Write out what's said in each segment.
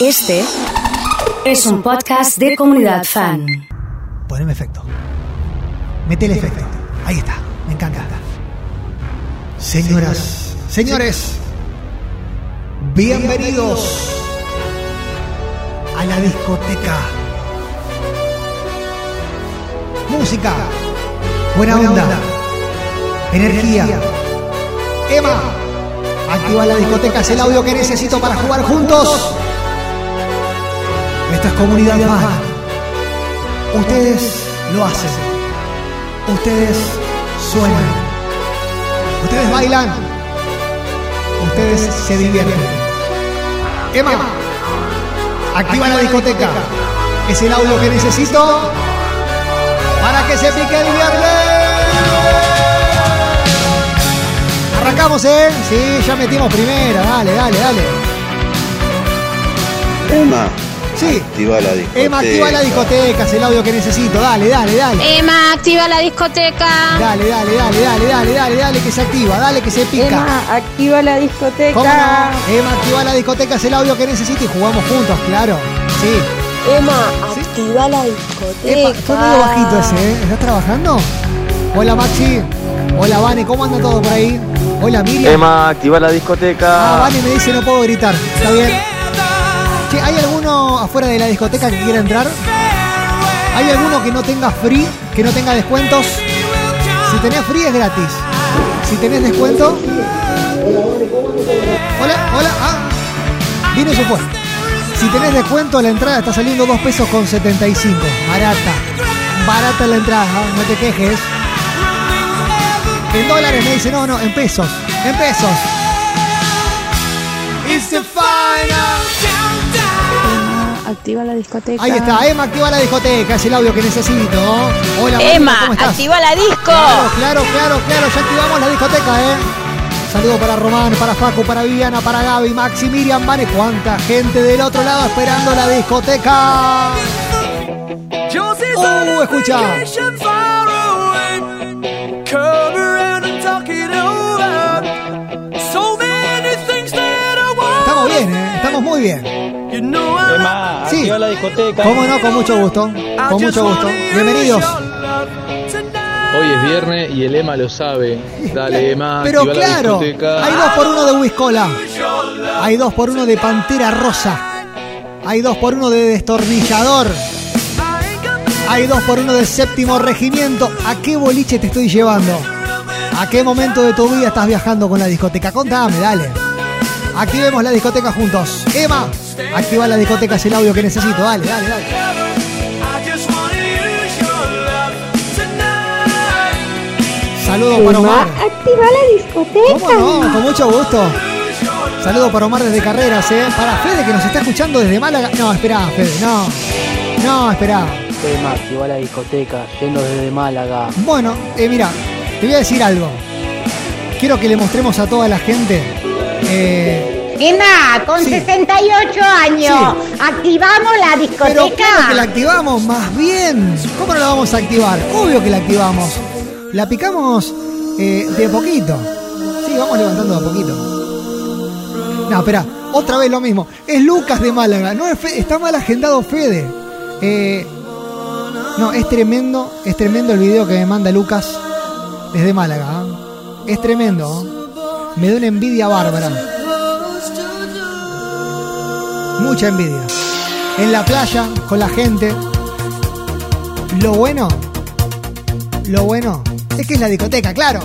Este es un podcast de comunidad fan. Poneme efecto. Mete el efecto. Ahí está. Me encanta. Señoras, señores, bienvenidos a la discoteca. Música, buena onda, energía. Emma, activa la discoteca, es el audio que necesito para jugar juntos. Esto es comunidad. Ustedes lo hacen. Ustedes suenan. Ustedes bailan. Ustedes se divierten. Emma, activa la discoteca. Es el audio que necesito para que se pique el viernes. Arrancamos, ¿eh? Sí, ya metimos primera. Dale, dale, dale. Emma, Sí. activa la discoteca. Emma, activa la discoteca. Es el audio que necesito. Dale, dale, dale. Emma, activa la discoteca. Dale, dale, dale, dale, dale, dale, dale, que se activa, dale, que se pica. Emma, activa la discoteca. ¿Cómo no? Emma, activa la discoteca, es el audio que necesito y jugamos juntos, claro. Sí. Emma, ¿Sí? activa la discoteca. fue medio bajito ese, ¿eh? ¿Estás trabajando? Hola, Maxi. Hola, Vane, ¿cómo anda todo por ahí? Hola, Miriam. Emma, activa la Ah, discoteca. Vane me dice no puedo gritar. Está bien. Che, ¿hay alguno afuera de la discoteca que quiera entrar? ¿Hay alguno que no tenga free, que no tenga descuentos? Si tenés free es gratis. Si tenés descuento. Hola, hola. Ah, vino y. Si tenés descuento, la entrada está saliendo 2 pesos con 75. Barata. Barata la entrada, ¿no? no te quejes. En dólares me dice, no, no, en pesos. En pesos. Activa la discoteca. Ahí está, Emma activa la discoteca, es el audio que necesito. Hola, Mónica, Emma, ¿cómo estás? activa la disco. Claro, claro, claro, claro, ya activamos la discoteca, ¿eh? Saludo para Román, para Facu, para Viviana, para Gaby, Maxi, Miriam, Vane. ¿Cuánta gente del otro lado esperando la discoteca? ¡Uh, escucha! Estamos bien, ¿eh? Estamos muy bien. Sí. activa la discoteca. ¿Cómo no? Con mucho gusto. Con mucho gusto. Bienvenidos. Hoy es viernes y el Emma lo sabe. Dale, Emma, Pero claro, la discoteca. hay dos por uno de Whiskola. Hay dos por uno de Pantera Rosa. Hay dos por uno de Destornillador. Hay dos por uno de Séptimo Regimiento. ¿A qué boliche te estoy llevando? ¿A qué momento de tu vida estás viajando con la discoteca? Contame, dale. Activemos la discoteca juntos. Emma, activa la discoteca, es el audio que necesito. Dale, dale, dale. Saludos para Omar. activa la discoteca. ¿Cómo no? Con mucho gusto. Saludos para Omar desde Carreras, ¿eh? Para Fede que nos está escuchando desde Málaga. No, espera, Fede, no. No, espera. Emma, activa la discoteca, yendo desde Málaga. Bueno, eh, mira, te voy a decir algo. Quiero que le mostremos a toda la gente. eh, Emma, con Sí. 68 años, activamos la pero discoteca. claro que la activamos, más bien. ¿Cómo no la vamos a activar? Obvio que la activamos. La picamos eh, de poquito. Sí, vamos levantando de a poquito. No, espera, otra vez lo mismo. Es Lucas de Málaga. No es Fe- está mal agendado Fede. Eh, no, es tremendo, es tremendo el video que me manda Lucas desde Málaga. ¿ah? Es tremendo. Me da una envidia bárbara. Mucha envidia. En la playa, con la gente. Lo bueno, lo bueno, es que es la discoteca, claro.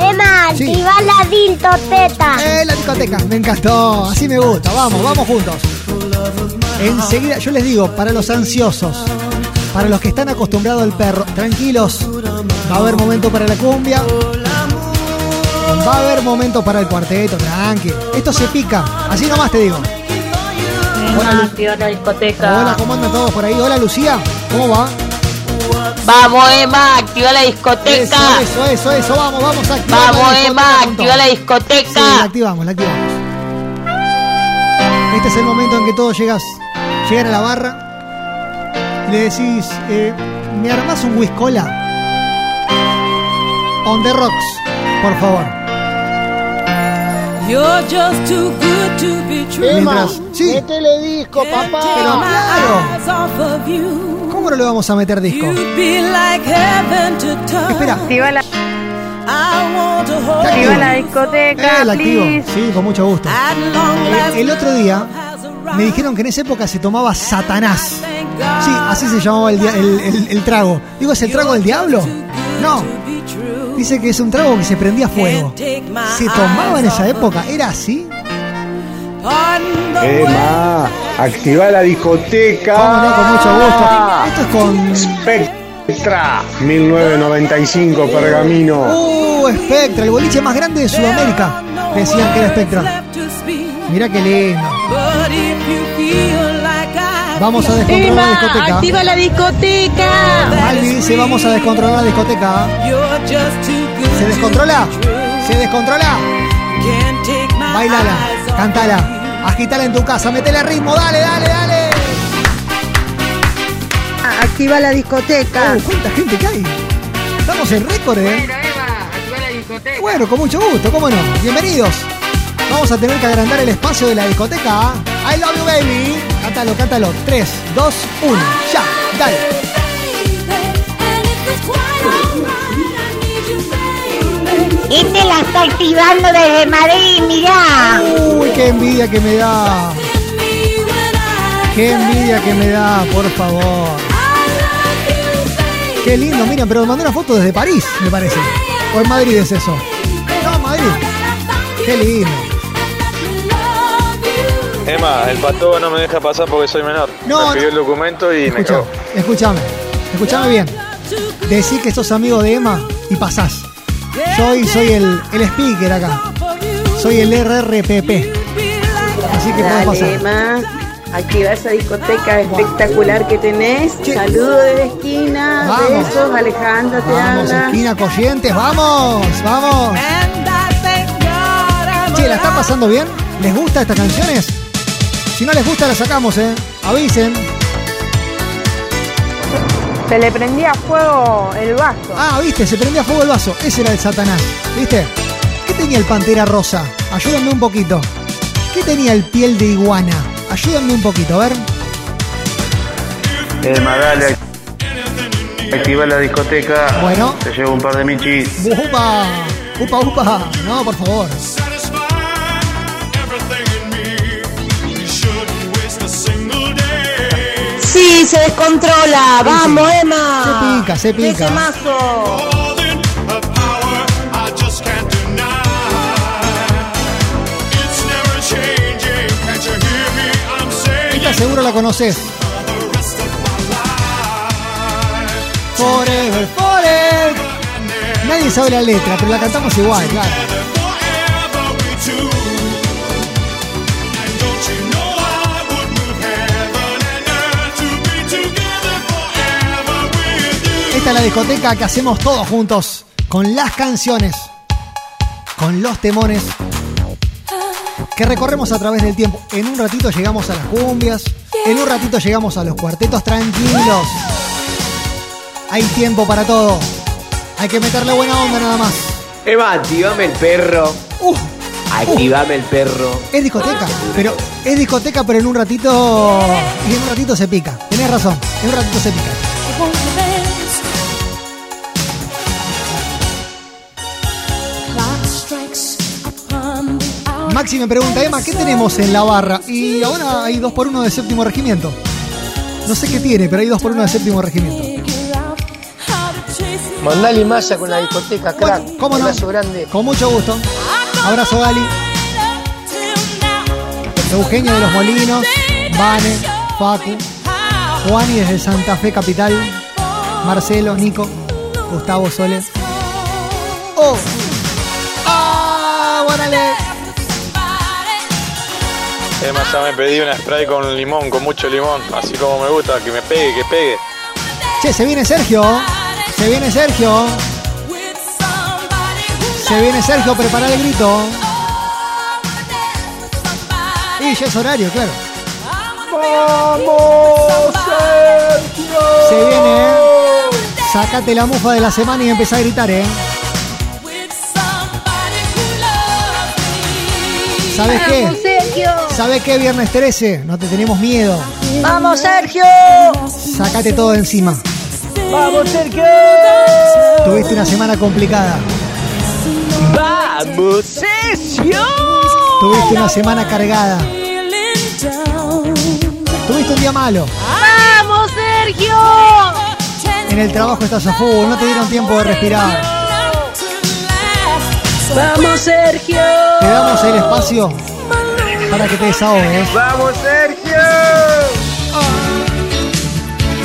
Emma, Sí. activa la diltoteta. Eh, la discoteca, me encantó, así me gusta, vamos, vamos juntos. Enseguida, yo les digo, para los ansiosos, para los que están acostumbrados al perro, tranquilos, va a haber momento para la cumbia, va a haber momento para el cuarteto, tranqui. Esto se pica, así nomás te digo. Hola, activa la discoteca. Hola, ¿cómo andan todos por ahí? Hola, Lucía, ¿cómo va? Vamos, Emma, activa la Eso, discoteca. eso, eso, eso, vamos, vamos a activar Vamos, la Emma, activa la Sí, discoteca. la activamos, la activamos. Este es el momento en que todos llegas, llegan a la barra y le decís, eh, ¿me armás un whiskola? On the rocks, por favor. Mientras, sí, Métele disco, papá. pero claro, ¿cómo no le vamos a meter disco? Espera, Activa la, ¿está activa la discoteca, Eh, la activo, sí, con mucho gusto. Eh, el otro día me dijeron que en esa época se tomaba Satanás. Sí, así se llamaba el, dia- el- el- el trago. Digo, ¿es el trago del diablo? No. Dice que es un trago que se prendía a fuego. ¿Se tomaba en esa época? ¿Era así? Emma, activa la discoteca. ¿Cómo no? Con mucho gusto. Esto es con... Spectra, 1995, Pergamino. Uh, Spectra, el boliche más grande de Sudamérica. Decían que era Spectra. Mirá qué lindo. Vamos a descontrolar la discoteca. activa la discoteca. Albi dice vamos a descontrolar la discoteca. ¿Se descontrola? ¿Se descontrola? Bailala, cantala, agitala en tu casa, metele ritmo, dale, dale, dale. Activa la discoteca. Uh, ¿Cuánta gente que hay? Estamos en récord, ¿eh? Bueno, con mucho gusto, ¿cómo no? Bienvenidos. Vamos a tener que agrandar el espacio de la discoteca. I love you, baby. Cántalo, cántalo. 3, 2, 1. Ya, dale. Este la está activando desde Madrid, mirá. Uy, qué envidia que me da. Qué envidia que me da, por favor. Qué lindo, miren, pero me mandó una foto desde París, me parece. O en Madrid es eso. No, Madrid. Qué lindo. Emma, el pato no me deja pasar porque soy menor. No, me pidió el documento y me cagó. escúchame, escúchame bien. Decí que sos amigo de Emma y pasás. Soy, soy el, el speaker acá. Soy el RRPP. Así que podés pasar. Emma. Activa esa discoteca espectacular que tenés. Che. Saludos desde esquina. Vamos. Besos, Alejandra te Vamos, habla. esquina Corrientes, vamos, vamos. Che, ¿la están pasando bien? ¿Les gusta estas canciones? Si no les gusta, las sacamos, ¿eh? Avisen. Se le prendía fuego el vaso. Ah, viste, se prendía fuego el vaso. Ese era el Satanás, ¿viste? ¿Qué tenía el Pantera Rosa? Ayúdenme un poquito. ¿Qué tenía el piel de iguana? Ayúdenme un poquito, a ver. Dale. Activa la discoteca. Bueno. Te llevo un par de michis. ¡Upa! ¡Upa, upa! No, por favor. Se descontrola. Sí, Vamos, sí. Emma. Se pica, se pica. Ese mazo. Esta seguro la conoces. Forever, forever. Nadie sabe la letra, pero la cantamos igual, claro. Esta es la discoteca que hacemos todos juntos, con las canciones, con los temones, que recorremos a través del tiempo. En un ratito llegamos a las cumbias, en un ratito llegamos a los cuartetos tranquilos. Hay tiempo para todo. Hay que meterle buena onda nada más. Eva, activame el perro. Uh, Activame el perro. es discoteca, pero es discoteca, pero en un ratito y en un ratito se pica. Tenés razón, en un ratito se pica. Maxi me pregunta, Emma, ¿qué tenemos en la barra? Y ahora hay dos por uno de séptimo regimiento. No sé qué tiene, pero hay dos por uno de séptimo regimiento. Mandale masa con la discoteca, crack. Bueno, ¿cómo no? Abrazo grande. Con mucho gusto. Abrazo, Gali. Eugenio de los Molinos, Vane, Facu, Juani desde Santa Fe Capital, Marcelo, Nico, Gustavo Sole. ¡Oh! Emma, ya me pedí una spray con limón, con mucho limón. Así como me gusta, que me pegue, que pegue. Che, se viene Sergio. Se viene Sergio. Se viene Sergio, prepara el grito. Y ya es horario, claro. ¡Vamos, Sergio! Se viene, ¿eh? Sácate la mufa de la semana y empezá a gritar, ¿eh? ¿Sabes Vamos, qué? Sergio. ¿Sabes qué? Viernes 13, no te tenemos miedo. Vamos, Sergio. Sacate todo de encima. ¡Vamos, Sergio! Tuviste una semana complicada. ¡Vamos, Sergio! Tuviste una semana cargada. Tuviste un día malo. Vamos, Sergio. En el trabajo estás a full, no te dieron tiempo de respirar. Vamos, Sergio. Te damos el espacio para que te desahogues. ¡Vamos, Sergio!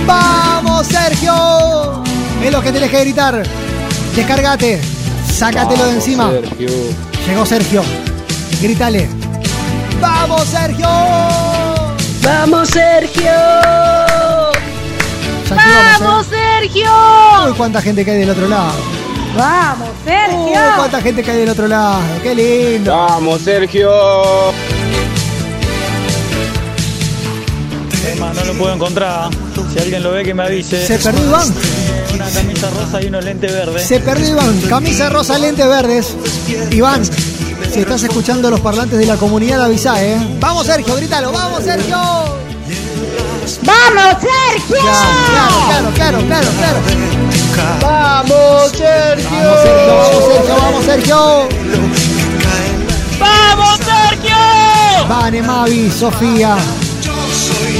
¡Vamos, Sergio! Es lo que tenés que gritar. Descárgate. Sácatelo de encima. Llegó Sergio. Grítale. ¡Vamos, Sergio! Vamos, Sergio. Vamos. Sergio. Uy, cuánta gente que hay del otro lado. Vamos, Sergio. cuánta gente hay del otro lado. Qué lindo. ¡Vamos, Sergio! Emma, no lo puedo encontrar. Si alguien lo ve, que me avise. Se perdió Iván. Una camisa rosa y unos lentes verdes. Se perdió Iván. Camisa rosa, lentes verdes. Iván, si estás escuchando los parlantes de la comunidad, avisa, ¿eh? Vamos, Sergio, grítalo. ¡Vamos, Sergio! ¡Vamos, Sergio! Claro, claro, claro, claro, claro. ¡Vamos, Sergio! Vamos, Sergio, vamos, Sergio, vamos, Sergio. Vamos, Sergio. Vane, Mavi, Sofía,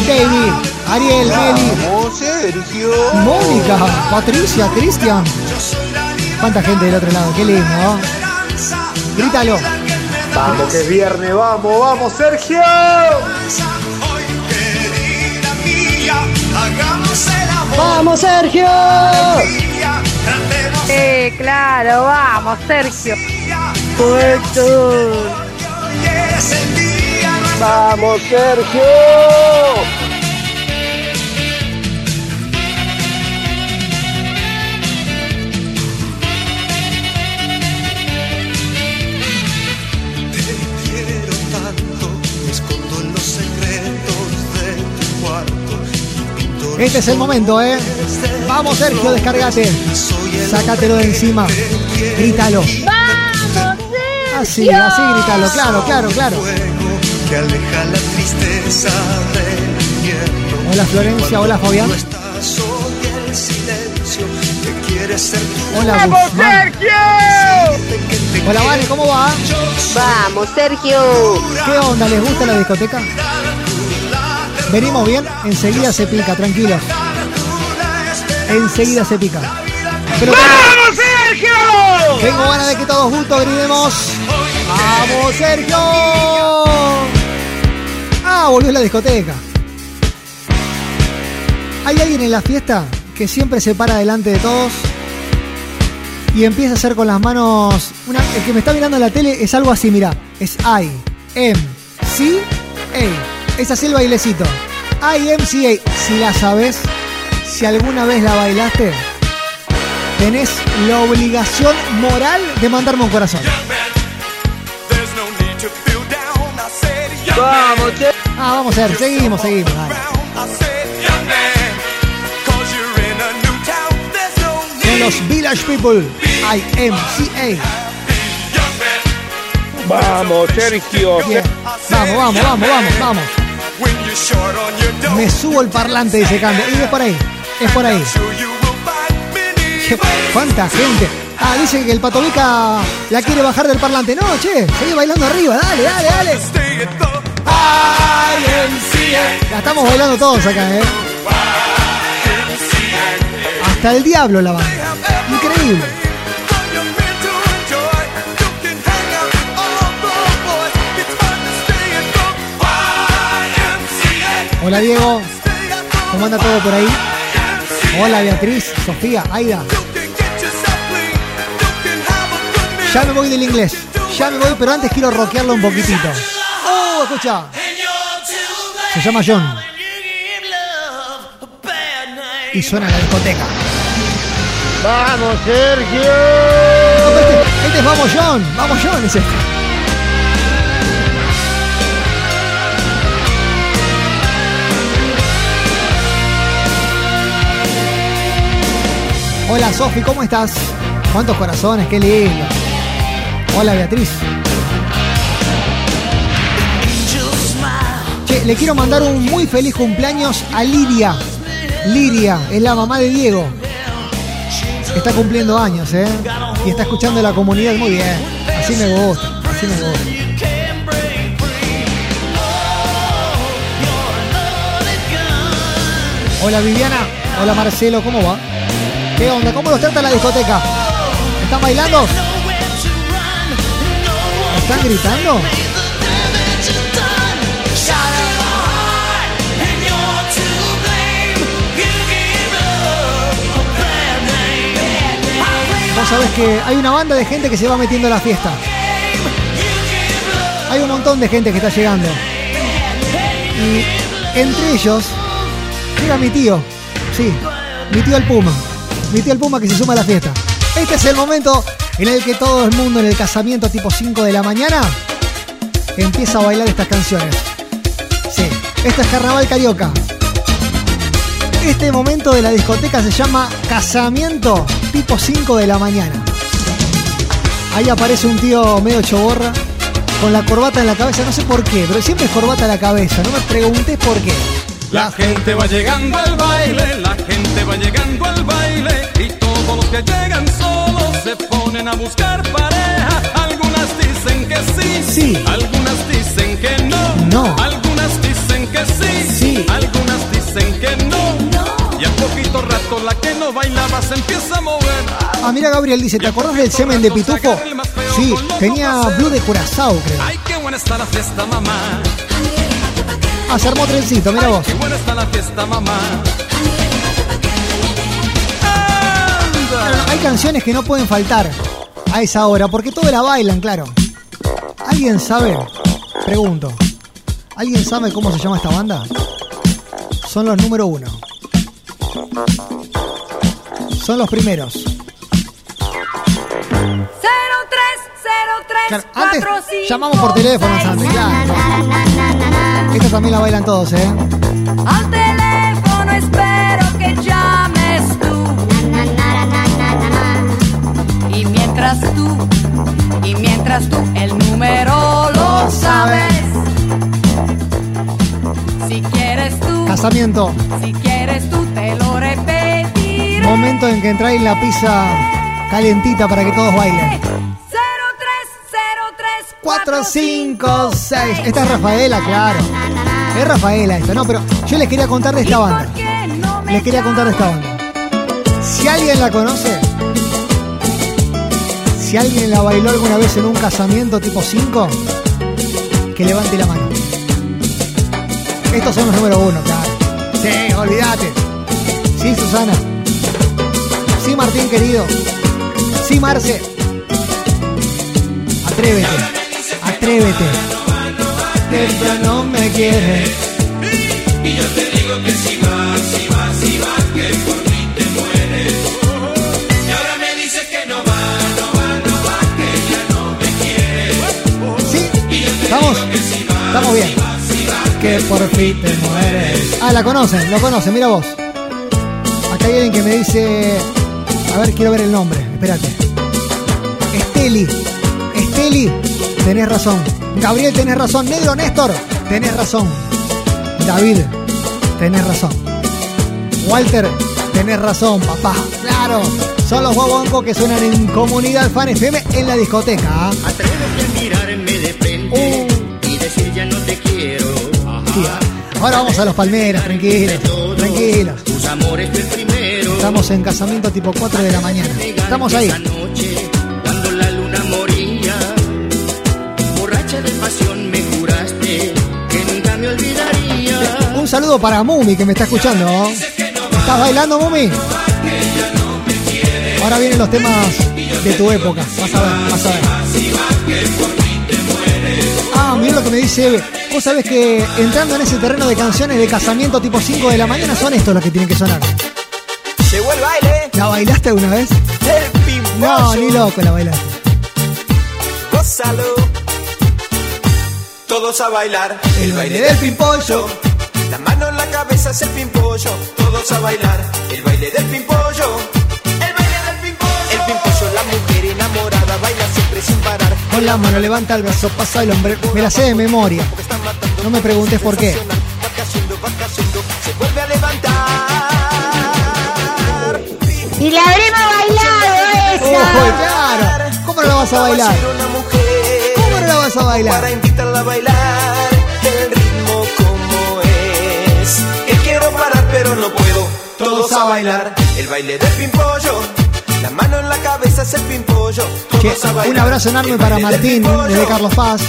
David, Ariel, Meli, ¡Vamos, Sergio! Mónica, Patricia, Cristian. Cuánta gente del otro lado, qué lindo, ¿no? Grítalo. Vamos que es viernes, vamos, vamos, Sergio. Vamos, Sergio. Eh, claro, vamos, Sergio. Correcto. ¡Vamos, Sergio! Este es el momento, ¿eh? Vamos, Sergio, descargate. Sácatelo de encima. Grítalo. Vamos, Así, Sergio. así, grítalo. Claro, claro, claro. Hola, Florencia. Hola, Fabián. Hola, Vamos, Guzmán. Sergio. Hola, Vane, ¿cómo va? Vamos, Sergio. ¿Qué onda? ¿Les gusta la discoteca? Venimos bien, enseguida se pica, tranquilos. Enseguida se pica. Pero ¡Vamos, Sergio! tengo ganas de que todos juntos gritemos. ¡Vamos, Sergio! Ah, volvió la discoteca. ¿Hay alguien en la fiesta que siempre se para delante de todos y empieza a hacer con las manos. Una, el que me está mirando en la tele es algo así, mira. Es I, M, C, A. Es así el bailecito. I, M, C, A. Si la sabes, si alguna vez la bailaste, tenés la obligación moral de mandarme un corazón. Vamos, che. Ah, vamos a ver, seguimos, seguimos. dale. Con los Village People, I, M, C, A. Vamos, Sergio. Bien. Vamos, vamos, vamos, vamos, vamos. Me subo el parlante, dice Cande. Y es por ahí, es por ahí. ¿Cuánta gente? Ah, dice que el Patovica la quiere bajar del parlante. No, che, sigue bailando arriba. Dale, dale, dale. La estamos bailando todos acá, ¿eh? Hasta el diablo la banda. Increíble. Hola Diego, ¿cómo anda todo por ahí? Hola Beatriz, Sofía, Aida. Ya me voy del inglés, ya me voy, pero antes quiero rockearlo un poquitito. ¡Oh, escucha! Se llama John. Y suena la discoteca. Vamos, Sergio. Este, este es Vamos John, Vamos John es este. Hola Sofi, ¿cómo estás? ¿Cuántos corazones? Qué lindo. Hola Beatriz. le quiero mandar un muy feliz cumpleaños a Liria. Liria es la mamá de Diego. Está cumpliendo años, ¿eh? Y está escuchando la comunidad muy bien. Así me gusta, así me gusta. Hola Viviana, hola Marcelo, ¿cómo va? ¿Qué onda? ¿Cómo los trata la discoteca? ¿Están bailando? ¿Están gritando? Vos sabés que hay una banda de gente que se va metiendo a la fiesta. Hay un montón de gente que está llegando. Y entre ellos llega mi tío. Sí, mi tío el Puma. Mi tío el Puma que se suma a la fiesta. Este es el momento en el que todo el mundo en el casamiento tipo 5 de la mañana empieza a bailar estas canciones. Sí, esto es Carnaval Carioca. Este momento de la discoteca se llama Casamiento tipo 5 de la mañana. Ahí aparece un tío medio choborra con la corbata en la cabeza, no sé por qué, pero siempre es corbata en la cabeza, no me preguntes por qué. La gente va llegando al baile, gente va llegando al baile y todos los que llegan solos se ponen a buscar pareja. Algunas dicen que sí, Sí. algunas dicen que no, No. algunas dicen que sí, Sí. algunas dicen que no. Y al poquito rato la que no bailaba se empieza a mover. Ah, mira Gabriel dice, ¿te acordás del semen de Pitufo? Sí, tenía blue de Curazao, creo. Ay, qué buena está la fiesta, mamá. Ah, se armó trencito, mira vos. Qué buena está la fiesta, mamá. Hay canciones que no pueden faltar a esa hora, porque todos la bailan, claro. ¿Alguien sabe? Pregunto. ¿Alguien sabe cómo se llama esta banda? Son los número uno. Son los primeros. Claro, antes llamamos por teléfono, Santi, claro. Esta también la bailan todos, ¿eh? Mientras tú, y mientras tú el número lo sabes. Si quieres tú, Casamiento. si quieres tú te lo repetiré. Momento en que entráis la pizza calientita para que todos bailen. 0303 4, 5, 6. Esta es Rafaela, claro. Es Rafaela esta, no, pero yo les quería contar de esta banda. Les quería contar de esta banda. Si alguien la conoce, si alguien la bailó alguna vez en un casamiento tipo 5, que levante la mano. Estos son los número uno, claro. Sí, olvídate. Sí, Susana. Sí, Martín querido. Sí, Marce. Atrévete. Atrévete. Ella no me quiere. Y yo te digo que si Que por fin te mueres. Ah, la conocen, lo conocen, mira vos. Acá hay alguien que me dice. A ver, quiero ver el nombre, espérate. Esteli. Esteli, tenés razón. Gabriel, tenés razón. Negro Néstor, tenés razón. David, tenés razón. Walter, tenés razón, papá. Claro, son los guaguancos que suenan en Comunidad Fan FM en la discoteca. ¿ah? Ahora vamos a los palmeras, tranquilos, tranquilos. Estamos en casamiento tipo 4 de la mañana. Estamos ahí. Esa noche, cuando la luna moría, borracha de pasión me juraste que nunca me olvidaría. Un saludo para Mumi que me está escuchando. ¿Estás bailando, Mumi? Ahora vienen los temas de tu época. Vas a ver, vas a ver. Ah, mira lo que me dice. Vos sabés que entrando en ese terreno de canciones de casamiento tipo 5 de la mañana son estos los que tienen que sonar. Llegó el baile. ¿La bailaste alguna vez? El pimpollo. No, ni loco la bailaste. Gózalo. Todos a bailar. El baile del pimpollo. La mano en la cabeza es el pimpollo. Todos a bailar. El baile del pimpollo. con la mano, levanta el brazo, pasa el hombre. Me la sé de memoria. No me preguntes por qué. Y la habremos bailado esa. Claro. ¿Cómo no la vas a bailar? ¿Cómo no la vas a bailar? Para invitarla a bailar el ritmo como es. Que quiero parar pero no puedo. Todos a bailar el baile del pimpollo. La mano en la cabeza es el pimpollo. Che, un abrazo enorme para Martín desde Carlos Paz.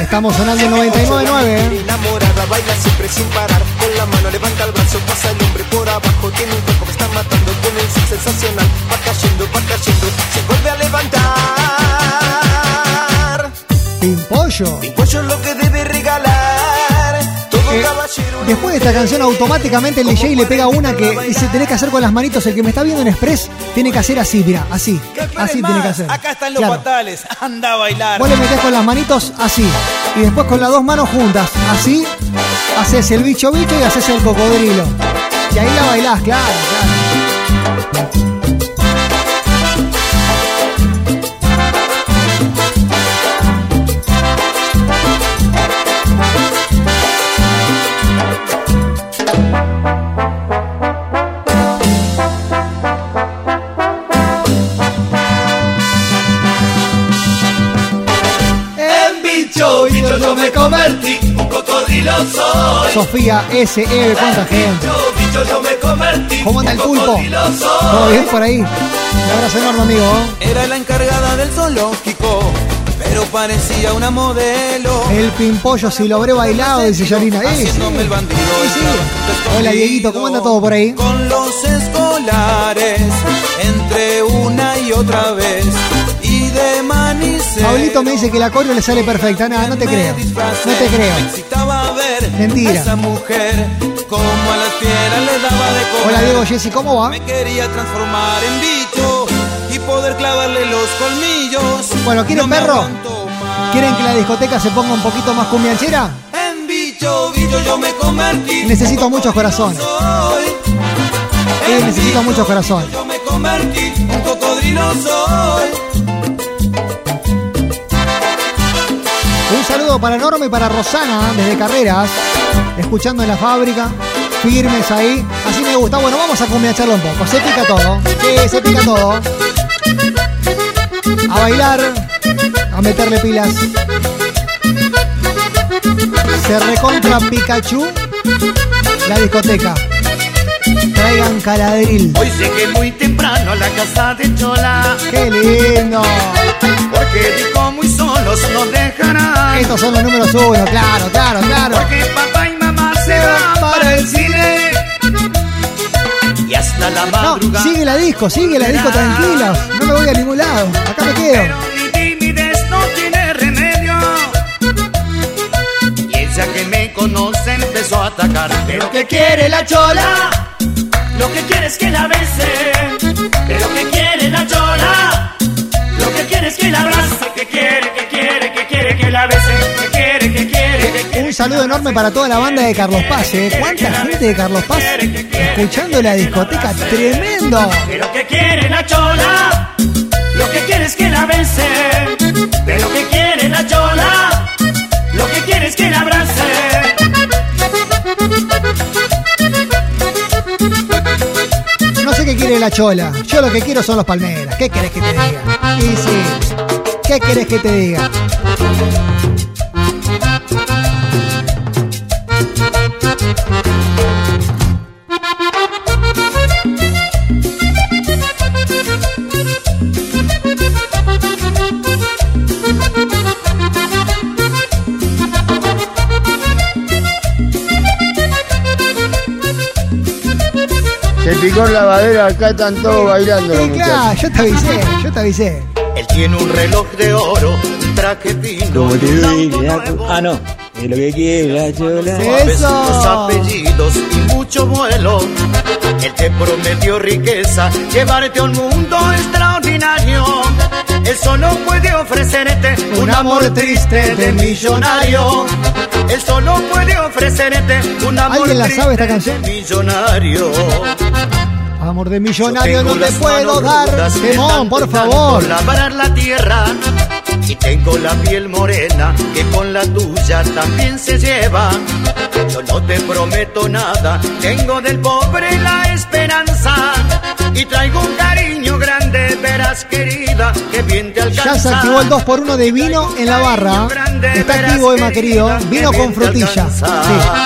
Estamos sonando en 99.9. ¿eh? Enamorada, baila siempre sin parar. Con la mano levanta el brazo, pasa el hombre por abajo. Tiene un cuerpo que está matando con un swing sensacional. Va cayendo, va cayendo, se vuelve a levantar. Pimpollo. Después de esta canción, automáticamente el DJ le pega una que dice: Tenés que hacer con las manitos. El que me está viendo en Express tiene que hacer así, mira, así. Así tiene que hacer. Acá están los Claro. fatales. Anda a bailar. Vos le metés con las manitos así. Y después con las dos manos juntas. Así. Haces el bicho bicho y haces el cocodrilo. Y ahí la bailás, claro, claro. Cocodrilo soy. Sofía S.E. ¿Cuánta gente? Bicho, bicho yo me convertí, ¿Cómo anda el pulpo? ¿Todo bien por ahí? Un abrazo enorme, amigo. Era la encargada del zoológico, pero parecía una modelo. El pimpollo, si lo habré bailado, dice Yarina. Eh, sí. El bandido. Sí, sí. estaba Hola, Dieguito, ¿cómo anda todo por ahí? Con los escolares, entre una y otra vez. Y de manicero. Pablito me dice que la coreo le sale perfecta. Nada, no te creo. No te creo. Mentira. a esa mujer como a las fieras le daba de comer. Hola, Diego Jessy, ¿cómo va? Me quería transformar en bicho y poder clavarle los colmillos. Bueno, ¿quieren No perro? ¿Quieren que la discoteca se ponga un poquito más cumbianchera? En bicho, bicho yo me convertí. Necesito muchos corazones. Sí, necesito muchos corazones. Yo me convertí, un cocodrilo soy. Un saludo para Norma y para Rosana desde Carreras, escuchando en la fábrica, firmes ahí. Así me gusta. Bueno, vamos a cumbiancharlo un poco. Se pica todo. Sí, se pica todo. A bailar, a meterle pilas. Se recontra Pikachu la discoteca. Traigan caladril. Hoy llegué muy temprano a la casa de Chola. ¡Qué lindo! Porque dijo muy solos nos dejarán. Estos son los números uno, claro, claro, claro. Porque papá y mamá se van para el cine. Y hasta la No, madrugada. sigue la disco, sigue la disco tranquilos. No me voy a ningún lado. Acá me quedo. Pero mi timidez no tiene remedio. Y ella que me conoce empezó a atacar. Pero que quiere la chola. Lo que quiere es que la bese. Pero que quiere la chola. Lo que quiere es que la abrace. Que quiere, que quiere, que quiere que la bese. Que quiere, que quiere, que quiere. Un saludo enorme para toda la banda de Carlos Paz. ¿eh? ¿Cuánta gente de Carlos Paz escuchando la discoteca? ¡Tremendo! Pero que quiere la chola, lo que quiere es que la bese. Pero que quiere la chola, lo que quiere es que la abrace. Sé qué quiere la chola. Yo lo que quiero son los palmeras. ¿Qué querés que te diga? Y. ¿Qué querés que te diga? La lavadera, acá están todos bailando. Sí, claro, yo te avisé, yo te avisé. Él tiene un reloj de oro, un traje fino. Ah, no. Es lo que quiere la chola. Suaves los apellidos y mucho vuelo. Él te prometió riqueza, llevarte a un mundo extraordinario. Él solo puede ofrecerte un amor triste de millonario. Él solo puede ofrecerte un amor ¿Alguien la sabe esta triste canción? de millonario. Amor de millonario, no te puedo dar. Temón, por favor. labrar la tierra. Y tengo la piel morena que con la tuya también se lleva. Yo no te prometo nada, tengo del pobre la esperanza Y traigo un cariño grande, verás querida, que bien te alcanza. Ya se activó el 2x1 de vino en la barra. Está activo, Emma, querido. Vino con frutilla. Sí,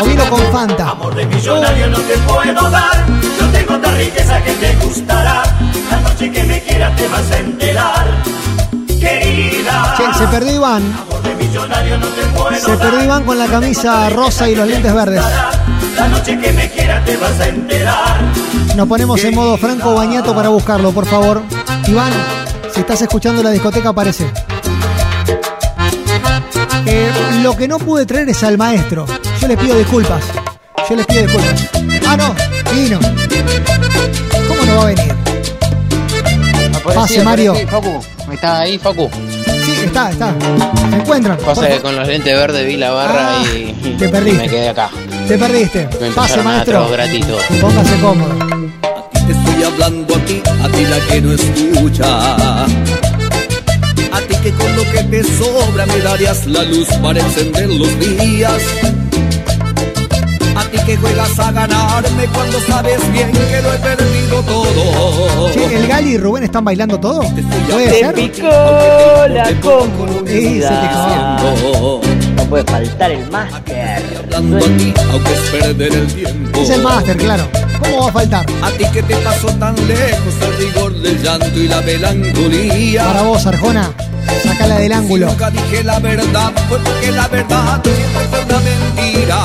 o vino con Fanta. Amor de millonario no te puedo dar. Yo tengo otra riqueza que te gustará. La noche que me quieras te vas a enterar. Querida. Che, se perdió Iván. No Se perdió Iván con la camisa rosa y los lentes verdes. La noche que me quieras te vas a enterar. Nos ponemos en modo Franco Bañato para buscarlo, por favor. Iván, si estás escuchando la discoteca, aparece. Eh, lo que no pude traer es al maestro. Yo les pido disculpas. Yo les pido disculpas. Ah, no, vino. ¿Cómo no va a venir? Pase, Mario. Facu, ¿está ahí, Facu? Sí, está, está. Se encuentran. Pasa que con los lentes verdes vi la barra Ah, y, y- te y perdiste. me quedé acá. Te perdiste. Me Pase, a maestro. Póngase cómodo. Te estoy hablando a ti, a ti la que no escucha. A ti que con lo que te sobra me darías la luz para encender los días. Ti que juegas a ganarme cuando sabes bien que lo he perdido todo. Che, ¿el Gali y Rubén están bailando todo? ¿Puede Te ser? picó la picó. No puede faltar el máster. Hablando a ti, aunque es perder el tiempo. Es el máster, claro. ¿Cómo va a faltar? A ti que te pasó tan lejos el rigor del llanto y la melancolía. Para vos, Arjona. Sacala del ángulo. Nunca dije la verdad, fue porque la verdad siempre fue una mentira.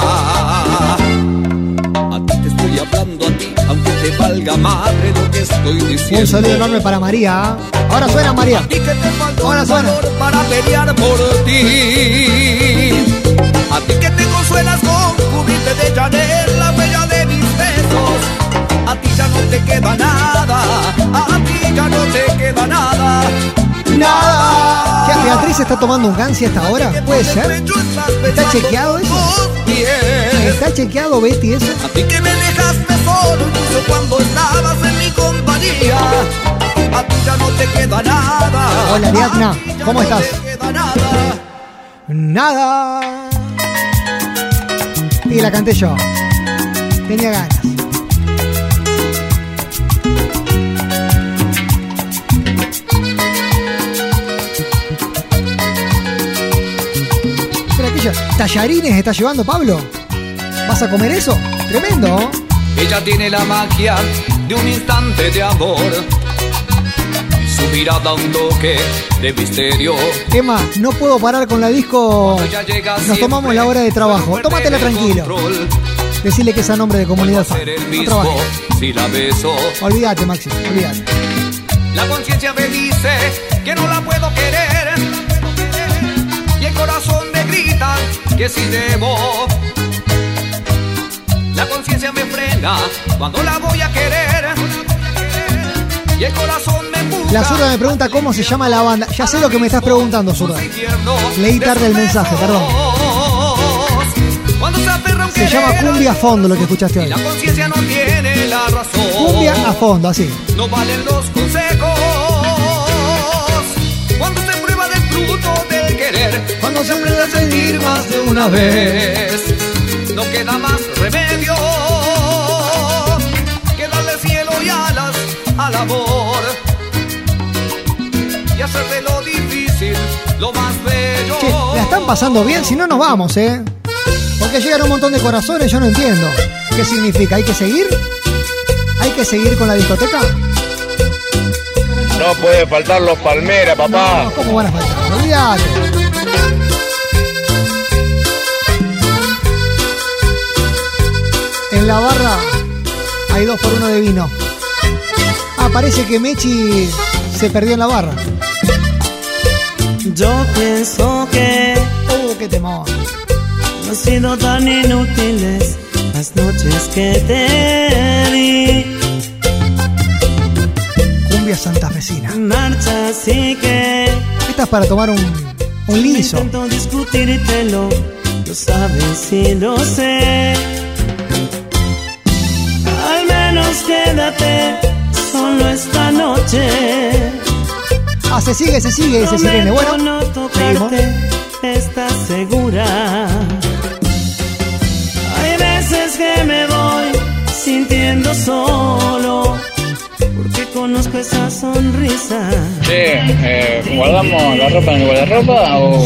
Hablando a ti, aunque te valga madre lo que estoy diciendo. Un saludo enorme para María. Ahora suena María. A ti que te faltó Ahora suena. para pelear por ti. A ti que te consuelas con cubrirte de Chanel la bella de mis besos. A ti ya no te queda nada, a ti ya no te queda nada. Nada. ¿Qué, Beatriz está tomando un gansi hasta ahora? ¿Puede ser? ¿Está chequeado eso? ¿Está chequeado, Betty, eso? A ti que me dejaste solo incluso cuando estabas en mi compañía. A ti ya no te queda nada. Hola, Ariadna. ¿Cómo estás? Nada. Y la canté yo. Tenía ganas. ¿Tallarines está llevando Pablo? ¿Vas a comer eso? Tremendo. Ella tiene la magia de un instante de amor. Y su mirada un toque de misterio. Emma, no puedo parar con la disco. Nos tomamos la hora de trabajo. Tómatela tranquilo. Decirle que es a nombre de comunidad fan. No si la beso. Olvídate, Maxi, olvídate. La conciencia me dice que no la puedo querer. Y el corazón me grita que si debo. La conciencia me frena cuando la voy a querer. Y el corazón me empuja. La zurda me pregunta cómo se llama la banda. Ya sé lo que me estás preguntando, zurda. Leí tarde el mensaje, perdón. Se llama Cumbia a fondo lo que escuchaste hoy. La conciencia no tiene la razón. Cumbia a fondo, así. No valen los querer. Cuando se aprende a sentir más de una vez. No queda más remedio que darle cielo y alas al amor. Y hacerle lo difícil, lo más bello. Che, la están pasando bien, si no nos vamos, ¿eh? Porque llegan un montón de corazones, yo no entiendo. ¿Qué significa? ¿Hay que seguir? ¿Hay que seguir con la discoteca? No puede faltar los palmeras, papá. No, ¿cómo van a faltar? Olvídate. En la barra hay dos por uno de vino. Ah, parece que Mechi se perdió en la barra. Yo pienso que Uh, qué temor. no han sido tan inútiles las noches que te di. Cumbia santafesina. Marcha así que Esta es para tomar un, un liso. intento discutírtelo, lo sabes y lo sé. Quédate solo esta noche. Ah, se sigue, se sigue, dice Sirene. Bueno, no seguimos. tocarte, estás segura. Hay veces que me voy sintiendo solo, porque conozco esa sonrisa. Che, eh, ¿guardamos la ropa en el guardarropa o,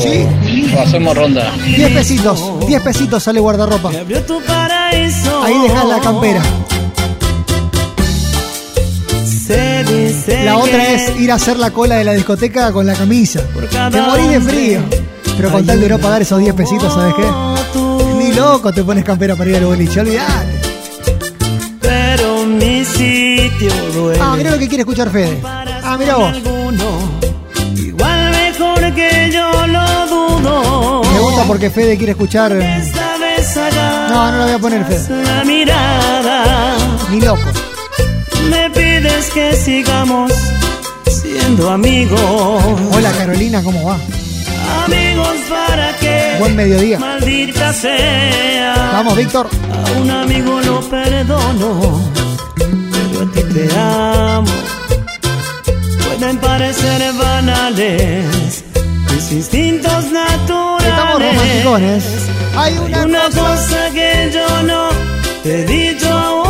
o hacemos ronda? 10 pesitos, 10 pesitos sale guardarropa. Abrió tu paraíso. Ahí dejas la campera. Se dice La otra es ir a hacer la cola de la discoteca con la camisa. Te morís de frío. Pero con tal de no pagar esos 10 pesitos, ¿sabes qué? Ni loco te pones campera para ir al boliche, olvidate. Pero mi sitio duele. Ah, mira lo que quiere escuchar Fede. Ah, mira vos. Igual mejor que yo lo dudo. Me gusta porque Fede quiere escuchar. eh, No, no lo voy a poner Fede. Ni loco. Me pides que sigamos siendo amigos. Hola Carolina, ¿cómo va? Amigos para que Buen mediodía. maldita sea. Vamos, Víctor. A un amigo lo perdono, pero a ti te amo. Pueden parecer banales mis instintos naturales. Estamos romanticones. Hay una, Una cosa que yo no te he dicho aún.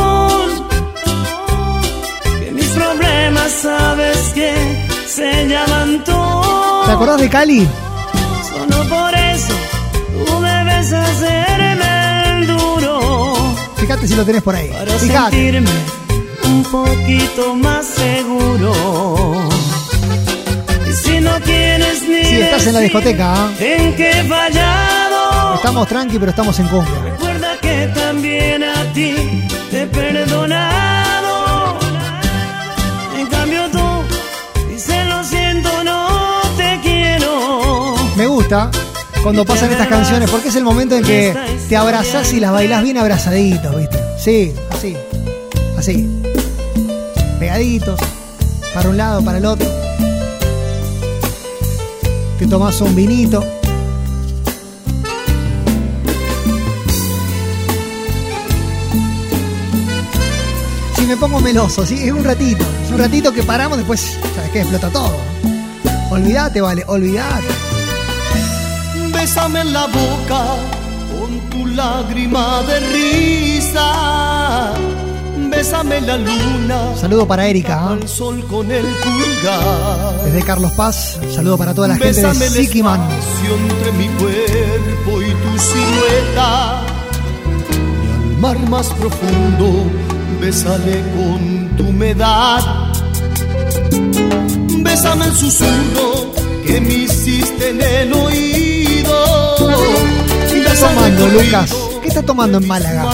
Sabes que se llaman tú. ¿Te acordás de Cali? Solo por eso tú debes hacerme el duro. Fíjate si lo tenés por ahí. Para Fíjate. sentirme un poquito más seguro. Y si no tienes ni Si estás en la discoteca, ¿ah? en he fallado. estamos tranqui, pero estamos en cumbia. Recuerda que también a ti te he cuando pasan estas canciones porque es el momento en que te abrazás y las bailás bien abrazaditos, ¿viste? Sí, así. Así. Pegaditos. Para un lado, para el otro. Te tomás un vinito. Si me pongo meloso, sí, es un ratito. Es un ratito que paramos, después, ¿sabes qué? Explota todo. Olvídate, vale, olvídate. Bésame en la boca con tu lágrima de risa. Bésame la luna. Saludo para Erika, ¿ah? al sol con el pulgar. desde Carlos Paz. Saludo para toda la gente de Bésame el Sikiman. entre mi cuerpo y tu silueta. Y al mar más profundo, bésale con tu humedad. Bésame el susurro que me hiciste en el oído. ¿Qué está Bésame tomando, Lucas? ¿Qué está tomando en Málaga?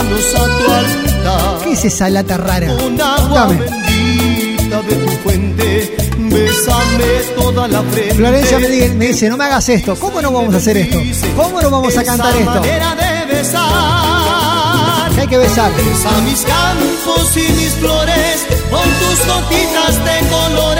¿Qué es esa lata rara? Con agua Dame. bendita de tu fuente, bésame toda la frente. Florencia me, di- me dice, no me hagas esto. ¿Cómo no vamos a hacer esto? ¿Cómo no vamos a cantar esto? de besar. Hay que besar. Besa mis campos y mis flores con tus gotitas de colores.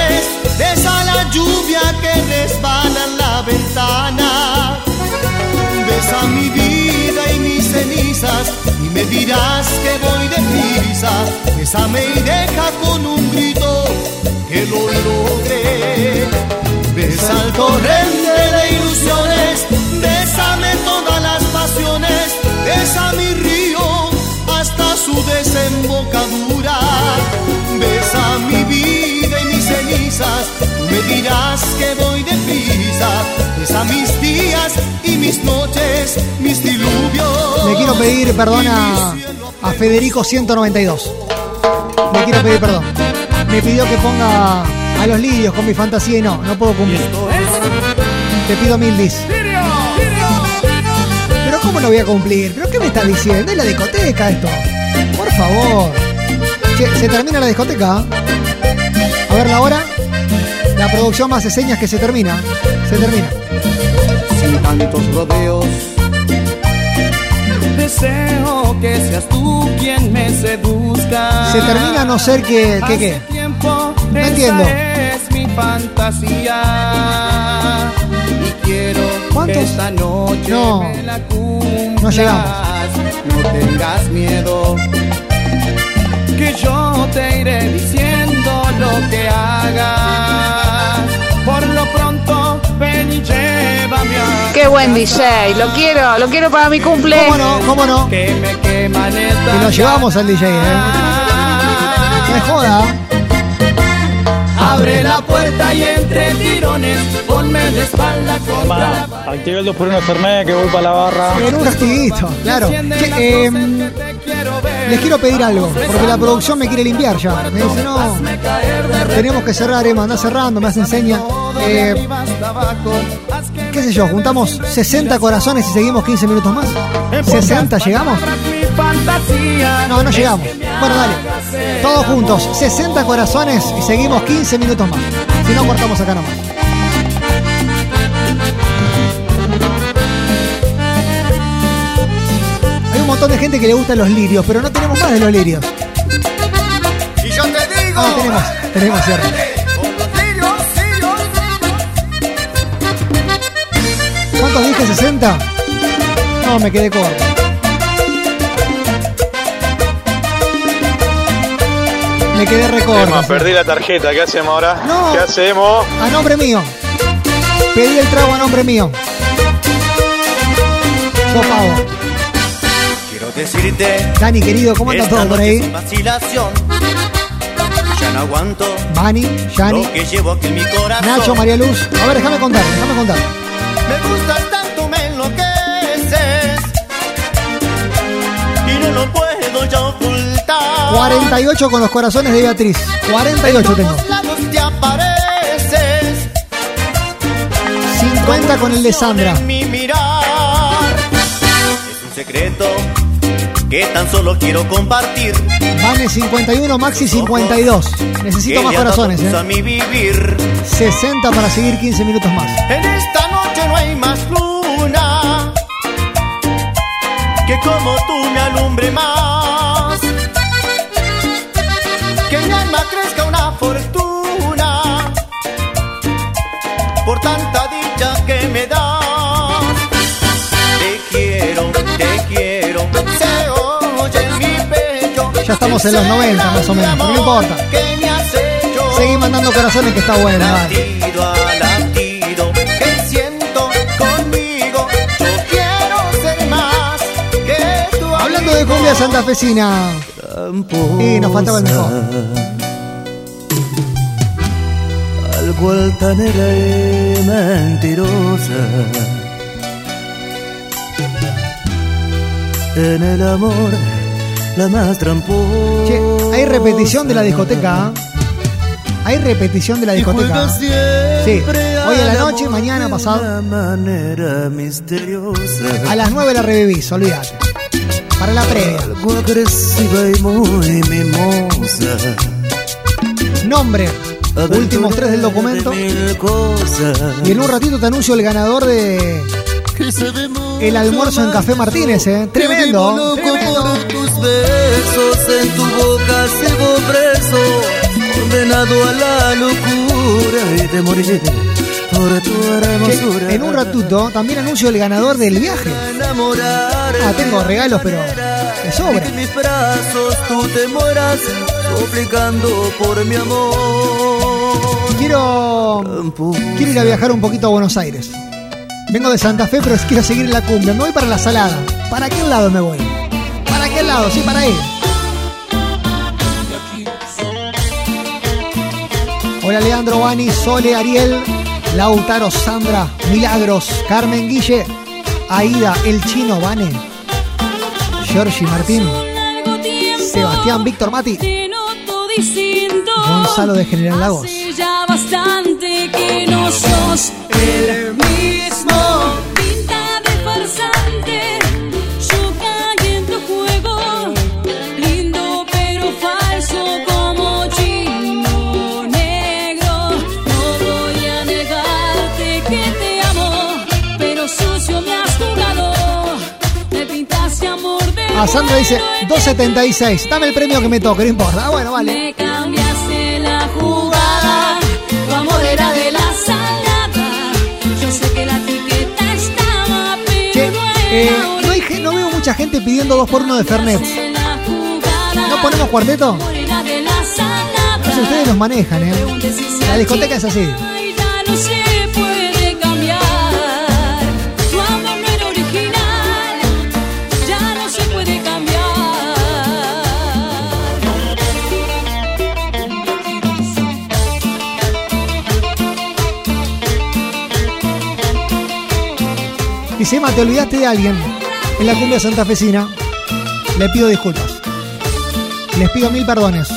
Mi vida y mis cenizas y me dirás que voy deprisa. Bésame y deja con un grito que lo logré. Besa el torrente de ilusiones, bésame todas las pasiones, besa mi río hasta su desembocadura. Tú me dirás que voy deprisa. Besa mis días y mis noches, mis diluvios. Le quiero pedir perdón a, a Federico 192. Le quiero pedir perdón. Me pidió que ponga a los lirios con mi fantasía y no, no puedo cumplir. Te pido mil dis. Pero ¿cómo no voy a cumplir? ¿Pero qué me estás diciendo? Es la discoteca esto. Por favor. Che, se termina la discoteca. A ver la hora. La producción más hace señas que se termina. Se termina. Sin tantos rodeos. Deseo que seas tú quien me seduzca. Se termina a no ser que. que qué? tiempo No esa entiendo. es mi fantasía y quiero ¿Cuántos? que esta noche No. me la cumplas. No llegamos. No tengas miedo que yo te iré diciendo lo que hagas. Por lo pronto ven y llévame a Qué buen DJ, lo quiero, lo quiero para mi cumple. ¿Cómo no? ¿Cómo no? que me queman Que estas lo llevamos al DJ, ¿eh? No es joda. Abre la puerta y entre tirones ponme de espalda contra la Activa el 2 por 1 Fernet que voy para la barra. En un ratito, claro. Che, em, les quiero pedir algo, porque la producción me quiere limpiar ya. Me dice, no, tenemos que cerrar, Emma, anda cerrando, me hace enseña. Eh, ¿Qué sé yo? Juntamos 60 corazones y seguimos 15 minutos más. ¿60 llegamos? No, no llegamos. Bueno, dale. Todos juntos, 60 corazones y seguimos 15 minutos más. Si no, cortamos acá nomás. Montón de gente que le gustan los lirios, pero no tenemos más de los lirios. Y yo te digo. Ah, tenemos, tenemos lirios. ¿Cuántos dije? ¿60? No, me quedé corto. Me quedé recorto. Perdí la tarjeta, ¿qué hacemos ahora? No. ¿Qué hacemos? A nombre mío. Pedí el trago a nombre mío. Yo pago. Decirte. Dani, querido, ¿cómo anda esta todo por ahí? vacilación. Ya no aguanto. Bani, Yani, Lo que llevo aquí en mi corazón. Nacho, María Luz. A ver, déjame contar, déjame contar. Me gustas tanto, me enloqueces. Y no lo puedo ya ocultar. 48 con los corazones de Beatriz. 48 tengo. Lados te apareces. 50 con el de Sandra. En mi mirar. Es un secreto que tan solo quiero compartir. Vane 51, Maxi 52. Necesito más corazones, luz a eh. mi vivir. 60 para seguir 15 minutos más. En esta noche no hay más luna que como tú me Ya estamos en los 90 más o menos, pero no importa. Seguí mandando corazones que está bueno. dale. Hablando de cumbia santafesina. Y nos faltaba el mejor. Algo altanera y mentirosa. En el amor, la más tramposa. Che, hay repetición de la discoteca. ¿ah? Hay repetición de la discoteca. ¿ah? Sí, hoy a la noche, mañana pasado. De manera misteriosa. A las 9 la revivís, olvídate. Para la previa. Algo agresiva y muy mimosa. Nombre, últimos tres del documento. Y en un ratito te anuncio el ganador de el almuerzo en Café Martínez, ¿eh? Tremendo. Besos en tu boca sigo preso, condenado a la locura y te moriré por tu Che, hermosura. en un ratito también anuncio el ganador del viaje. Ah, tengo regalos, pero de sobra. que en mis brazos tú te mueras suplicando por mi amor. Quiero, quiero ir a viajar un poquito a Buenos Aires. Vengo de Santa Fe, pero quiero seguir en la cumbia. Me voy para la salada. ¿Para qué lado me voy? Sí, para ahí. Hola Leandro, Bani, Sole, Ariel, Lautaro, Sandra, Milagros, Carmen Guille, Aida, El Chino, Vane, Georgie Martín, Sebastián, Víctor Mati, Gonzalo de General Lagos. A Sandra dice 276. Dame el premio que me toque, no importa. Ah, bueno, vale. me cambiaste la jugada, tu amor era de la salada. Yo sé que la etiqueta estaba, Che, pero eh, era no, hay, no veo mucha gente pidiendo 2 por 1 de Fernet. ¿No ponemos cuarteto? No sé, ustedes los manejan, ¿eh? La discoteca es así. Emma, te olvidaste de alguien en la cumbia santafesina. Le pido disculpas. Les pido mil perdones.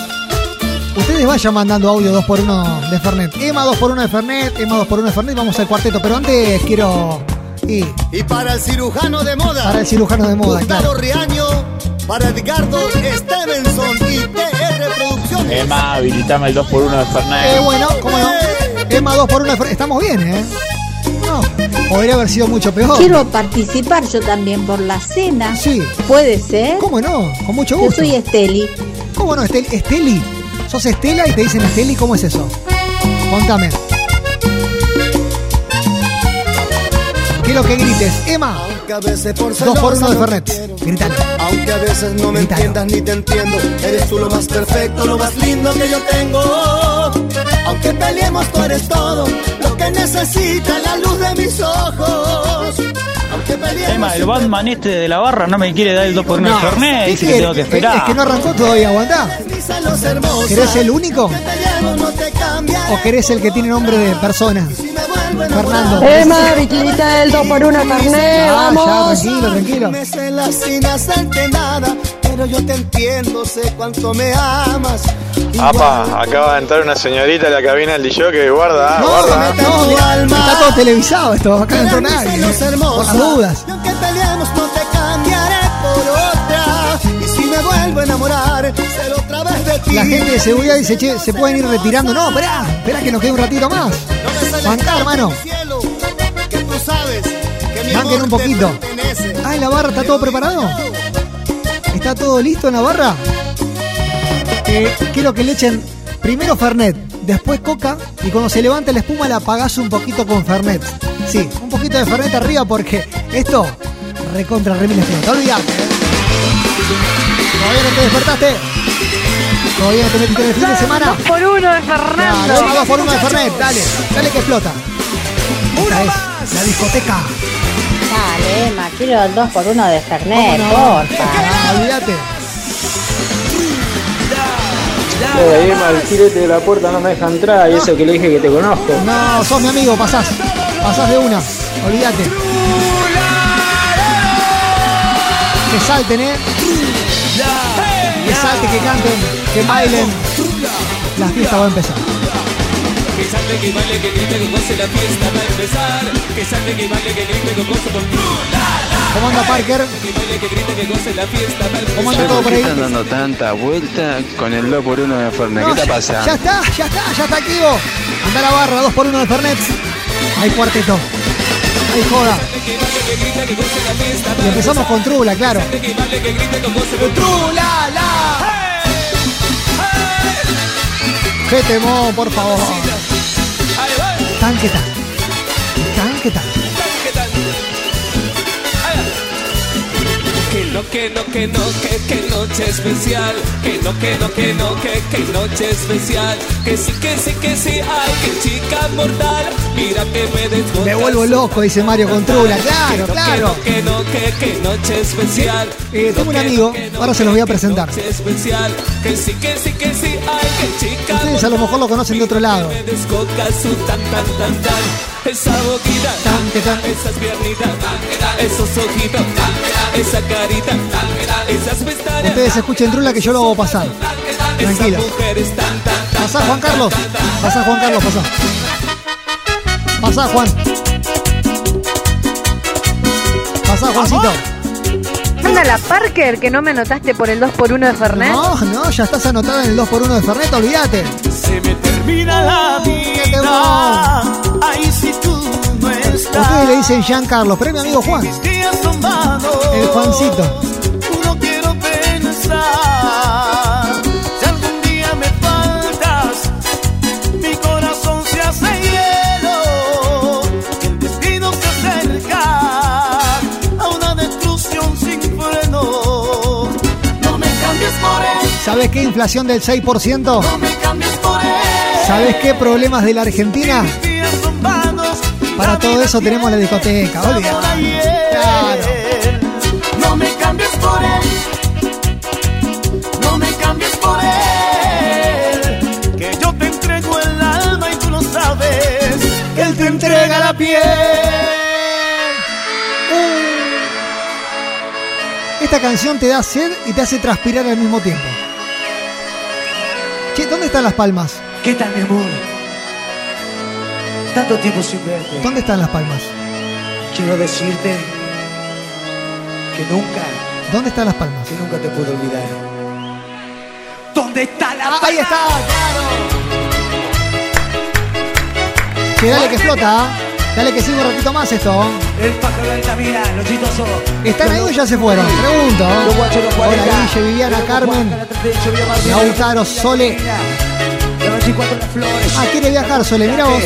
Ustedes vayan mandando audio 2x1 de Fernet. Emma 2x1 de Fernet, Emma 2x1 de Fernet. Vamos al cuarteto. Pero antes quiero. Y Y para el cirujano de moda. para el cirujano de moda, Gustavo claro. Riaño, para Edgardo Stevenson y TR Producciones. Emma, habilitame el 2x1 de Fernet. Eh, bueno, cómo no. Emma 2x1 de Fernet. Estamos bien, ¿eh? Podría haber sido mucho peor. Quiero participar yo también por la cena. Sí. ¿Puede ser? ¿Cómo no? Con mucho Yo gusto. soy Esteli. ¿Cómo no? Estel- Esteli. ¿Sos Estela y te dicen Esteli? ¿Cómo es eso? Contame. Quiero que grites. Emma. Aunque a veces por Dos por uno de Fernet. Grítalo. Aunque a veces no me entiendas ni te entiendo, eres tú lo más perfecto, lo más lindo que yo tengo. Aunque peleemos, tú eres todo lo que necesita la luz de mis ojos. Emma, el Batman este de la barra no me quiere dar el 2x1 de Fernet. ¿qué Dice que querés? tengo que Es- esperar. Es que no arrancó todavía, aguantá. ¿Querés el único? Que no. ¿O querés el que tiene nombre de persona? Fernando. Emma, biquinita del 2x1 Fernet, Ah, ya, vamos. tranquilo, tranquilo. Nada, pero yo te entiendo, sé cuánto me amas. Apa, acaba de entrar una señorita a la cabina del DJ que guarda, ah, No, guarda. no, no, mirá, está todo televisado esto. Acá no entró nadie. ¿eh? Por las dudas. Y aunque peleemos, no te cambiaré por otra. Y si me vuelvo a enamorar, será otra vez de ti. La gente de seguridad dice, che, se pueden ir retirando. No, esperá, esperá que nos quede un ratito más. Bancá, hermano. Amor un poquito. Ah, ¿en la barra está todo preparado? ¿Está todo listo en la barra? Eh, quiero que le echen primero Fernet, después Coca y cuando se levante la espuma la apagás un poquito con Fernet. Sí, un poquito de Fernet arriba porque esto recontra remil te olvidate. ¿eh? ¿Todavía no te despertaste? ¿Todavía no te metiste en el fin de semana? por uno de Fernando. Dale, dos por uno de Fernet, dale, dale que explota. Esta es la discoteca. Dale, Emma, quiero el 2x1 de Fernet, ¿Cómo no? porfa. Olvídate. El tirete de la puerta no me deja entrar y eso que le dije que te conozco. No, sos mi amigo, pasás. Pasás de una. Olvídate. Que salten, ¿eh? Que salten, que canten, que bailen. La fiesta va a empezar. Que salte, que baile, que grite, que goce, la fiesta va a empezar. Que salte, que baile, que grite, que goce por ¿Cómo anda Parker? Que baile, que grite, que goce, la fiesta va a empezar. ¿Cómo anda todo por ahí? están dando tanta vuelta con el 2x1 de Fernet? No, ¿Qué está ya- pasando? Ya está, ya está, ya está activo. Anda la barra, 2 por 1 de Fernet. Hay cuarteto. Hay joda. Y empezamos con Trula, claro. Trula, la. ¡Qué temón, por favor! Tanque tan. Tanque tan. No, que no, que no, que, que noche especial. Que no, que no, que no, que, que noche especial. Que sí, que sí, que sí, ay, que chica mortal. Mira que me desbotas. Me vuelvo loco, dice Mario con Trula. Claro, claro. Que no, que, que noche especial. Eh, tengo un amigo, ahora se los voy a presentar. Especial. Que sí, que sí, que sí, ay, que chica Ustedes a lo mejor lo conocen de otro lado. Esas piernitas, esos ojitos, esa carita, esas pestañas. Ustedes escuchen Trula que yo lo hago pasar. Tan, Pasá, Juan Carlos. Pasá, Juan Carlos, pasá. Pasá, Juan. Pasá, Juancito. Anda la Parker, que no me anotaste por el 2x1 de Fernet. No, no, ya estás anotada en el 2x1 de Fernet, olvídate. Se me termina la vida. Ay, si tú. Ustedes le dicen Jean Carlos, pero es mi amigo Juan. El Juancito. No quiero pensar. Si algún día me faltas, mi corazón se hace hielo. El destino se acerca a una destrucción sin freno. No me cambies por él. ¿Sabes qué inflación del 6%? No me cambies por él. ¿Sabes qué problemas de la Argentina? Para todo eso tenemos la discoteca, olvídate. Claro. No me cambies por él. No me cambies por él. Que yo te entrego el alma y tú lo sabes. Que él te entrega la piel. Esta canción te da sed y te hace transpirar al mismo tiempo. Che, ¿dónde están las palmas? ¿Qué tal, mi amor? Tanto tiempo sin verte. ¿Dónde están las palmas? Quiero decirte que nunca, ¿Dónde están las palmas? que nunca te puedo olvidar. ¿Dónde está la Ah, ahí está, Che, dale que ¿ah? Dale que sigue un ratito más esto. El pájaro de la mira, los chistosos. ¿Están ahí o ya se fueron? Pregunto. Hola Guille, Viviana, Carmen, Lautaro, Sole. Ah, quiere viajar Sole, mira vos.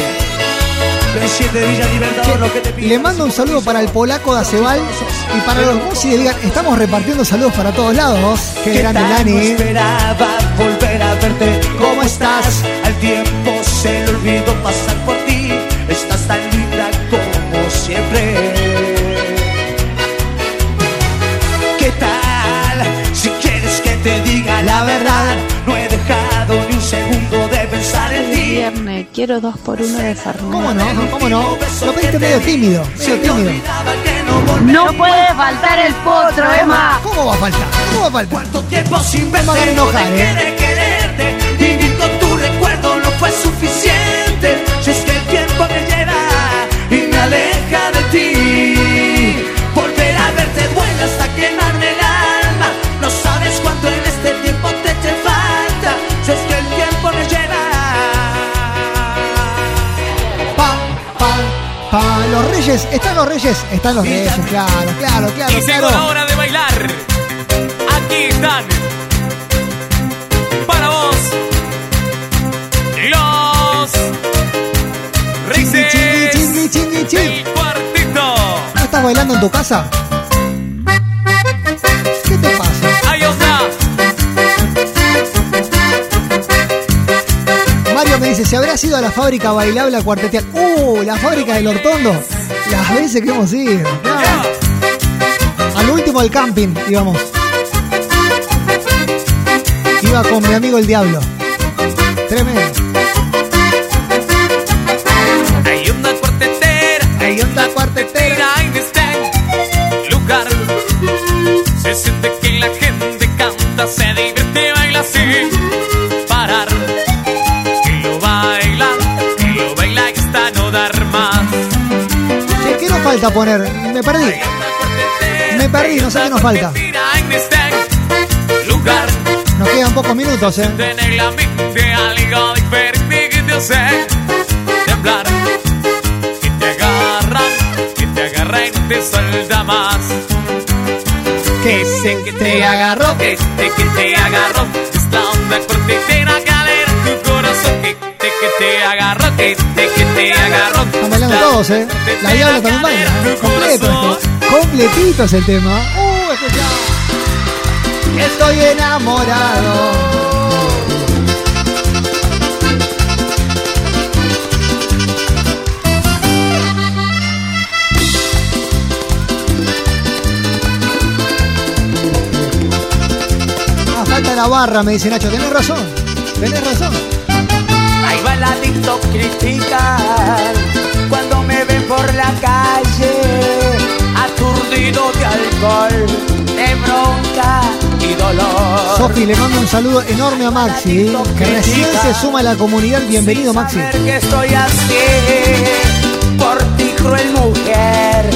Le mando un saludo para el polaco de Acebal y para los Musi de Vigan. Estamos repartiendo saludos para todos lados. Qué grande Lani. esperaba volver a verte. ¿Cómo estás? Al tiempo se le olvidó pasar por ti. Estás tan linda como siempre. Quiero dos por uno de Fernet. ¿Cómo no? ¿Cómo no? Lo pediste medio tímido. Medio tímido. No puede faltar el potro, Emma. ¿Cómo va a faltar? ¿Cómo va a faltar? ¿Cuánto tiempo sin No me verte? No enojar, dejé ¿eh? de quererte. Vivir con tu recuerdo no fue suficiente. Si es que el tiempo me lleva y me aleja de ti. Los reyes, ¿están los reyes? Están los reyes, claro, claro, claro, Y llegó la claro. hora de bailar. Aquí están. Para vos. Los Chingui, Reyes chingui, chingui, chingui. del cuartito. ¿No estás bailando en tu casa? Me dice, ¿se habrá ido a la fábrica bailable a cuartetear? ¡Uh! La fábrica del Hortondo. Las veces que hemos ido. Al último del camping íbamos. Iba con mi amigo el Diablo. Tremendo. Hay una cuartetera. Hay una cuartetera. en este lugar. Se siente que la gente canta, se divierte falta poner? Me perdí. Me perdí, no sé qué nos falta. Nos quedan pocos minutos, ¿eh? Que temblar. Que te agarró, que te, que te agarró. Es la onda cortetera que alegra tu corazón. Que que te agarró, que te, que te agarró. Están bailando todos, ¿eh? La Diabla también baila. Completo este. Completito es el tema. ¡Uh, escuchá! Estoy enamorado. Ah, falta la barra, me dice Nacho. Tenés razón. Tenés razón. Ahí va adicto criticar cuando me ven por la calle, aturdido de alcohol, de bronca y dolor. Sofi, le mando un saludo enorme a Maxi, que recién se suma a la comunidad. Bienvenido, Maxi. Saber que estoy así por ti, cruel mujer,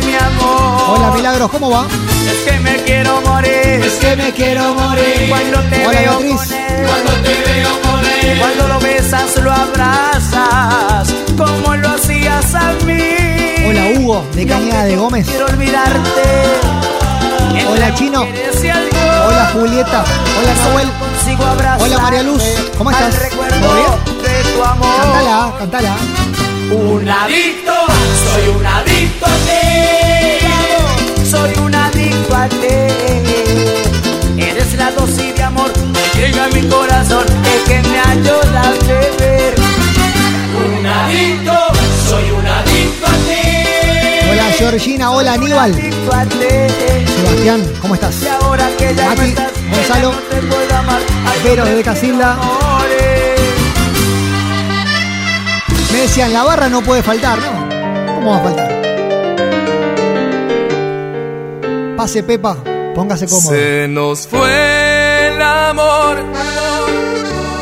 mi amor. Hola, Milagros, ¿cómo va? Es que me quiero morir, es que me quiero morir cuando te Hola, veo Beatriz. con él, cuando te veo con él, cuando lo besas, lo abrazas, como lo hacías a mí. Hola, Hugo, de Cañada de Gómez. Quiero olvidarte. Hola, Chino. Hola, Julieta. Hola, Nahuel. Hola, María Luz. ¿Cómo estás? ¿Todo bien? Un adicto, soy un adicto a ti. Soy un adicto a ti. Eres la dosis de amor que llega a mi corazón y que me ayuda a beber. Un adicto, soy un adicto a ti. Hola, Georgina. Hola, Aníbal. Sebastián, ¿cómo estás? Y ahora que ya no Mati, estás, Gonzalo, Vero de Casilda. Me decían, la barra no puede faltar, ¿no? ¿Cómo va a faltar? Pase Pepa, póngase cómodo. Se nos fue el amor,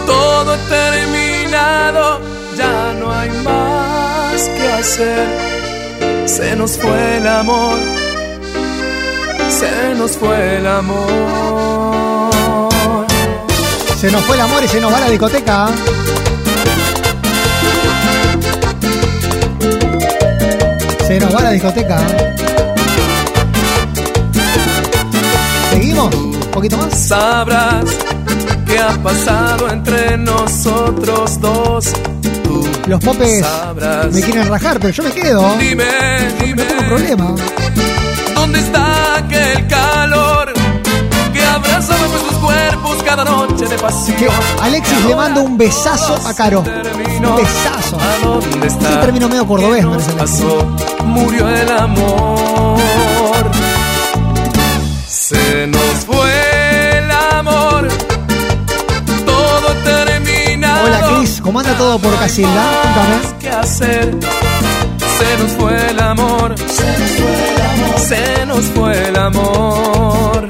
todo terminado, ya no hay más que hacer. Se nos fue el amor, se nos fue el amor. Se nos fue el amor y se nos va la discoteca. Se nos va la discoteca. ¿Seguimos? ¿Un poquito más? Sabrás qué ha pasado entre nosotros dos. Tú Los popes sabrás. me quieren rajar, pero yo me quedo. Dime, dime. No tengo problema. ¿Dónde está aquel calor que abrazaba nuestros cuerpos cada noche de pasión? Que Alexis le manda un besazo a Caro. Un besazo. ¿A dónde está? Sí, término medio cordobés, ¿Qué me parece. Murió el amor. Se nos fue el amor. Todo terminado. Hola Cris, ¿cómo anda todo por Casilda? Contame. ¿Qué hacer? Se nos fue el amor. Se nos fue el amor.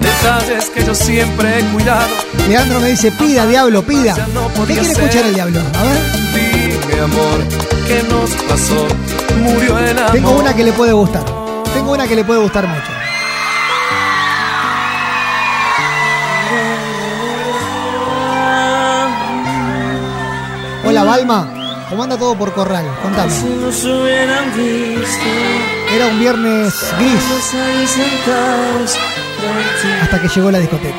Detalles que yo siempre he cuidado. Leandro me dice, pida, diablo, pida. no ¿Qué quiere escuchar el diablo? A ver, Dime, amor, ¿qué nos pasó? Murió el amor. tengo una que le puede gustar. Tengo una que le puede gustar mucho. Hola Balma, ¿cómo anda todo por Corral? Contame. Era un viernes gris hasta que llegó la discoteca.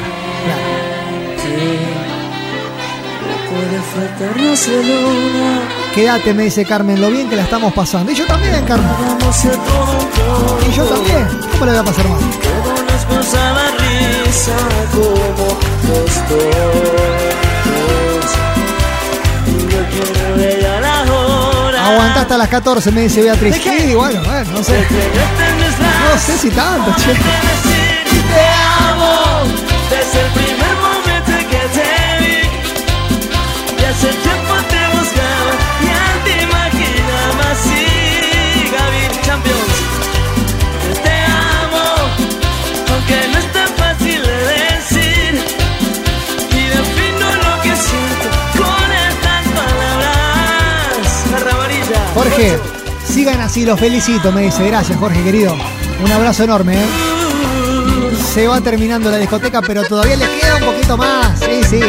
No puede faltarnos la luna, Quédate, me dice Carmen, lo bien que la estamos pasando. Y yo también, Carmen. Y yo también. ¿Cómo le va a pasar mal? La. Aguantá hasta las 14, me dice Beatriz. ¿De qué? Sí, bueno, bueno, no sé. las No sé si tanto, che. te amo desde el primer momento en que te vi aunque no es tan fácil de decir y defino lo que siento con estas palabras Jorge, sigan así, los felicito, me dice. Gracias, Jorge, querido. Un abrazo enorme, ¿eh? Se va terminando la discoteca, pero todavía le queda un poquito más. Sí, sí.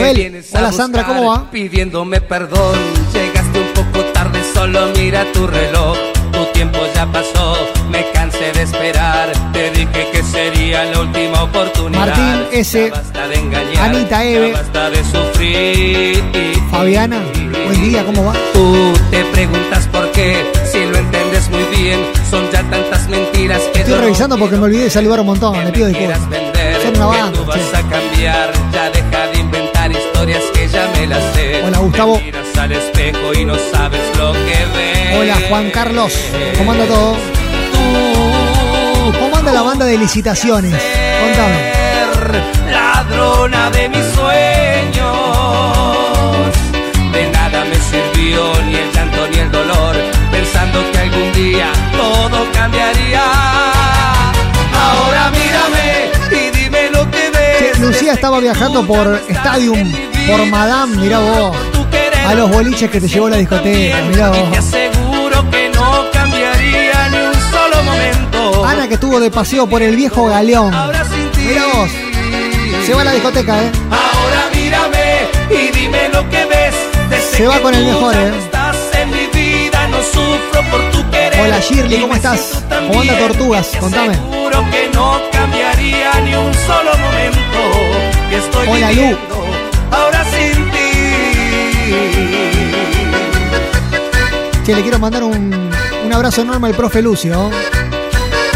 Mabel. Hola, Sandra, ¿cómo va? Pidiéndome perdón, llegaste un poco tarde, solo mira tu reloj. Tu tiempo ya pasó, me cansé de esperar. Te dije que sería la última oportunidad. Martín S. Ya basta de engañar, Anita Eve. ya basta de sufrir. Fabiana, buen día, ¿cómo va? Tú te preguntas por qué, si lo entiendes muy bien, son ya tantas mentiras que Estoy revisando porque me olvidé de saludar un montón. Le pido disculpas. Son una banda, tú vas che. a cambiar, ya deja de inventar historias que ya me las sé. Hola, Gustavo. Te miras al espejo y no sabes lo que ves. Hola, Juan Carlos. ¿Cómo anda todo? ¿Cómo anda la banda de licitaciones? Contame. Ladrona de mis sueños. De nada me sirvió ni el llanto ni el dolor, pensando que algún día todo cambiaría. Ahora mírame y dime lo que ves. Lucía estaba viajando por Stadium, por Madame, mirá vos. A los boliches que te llevó la discoteca, mirá vos. aseguro que no cambiaría ni un solo momento. Ana que estuvo de paseo por el viejo galeón. Mirá vos. Se va a la discoteca, ¿eh? Ahora mírame y dime lo que ves. Se va con el mejor, ¿eh? Hola Shirley, ¿cómo estás? ¿Cómo anda Tortugas? Contame. Seguro que no cambiaría ni un solo momento que estoy Hola, Lu. Che, le quiero mandar un, un abrazo enorme al profe Lucio,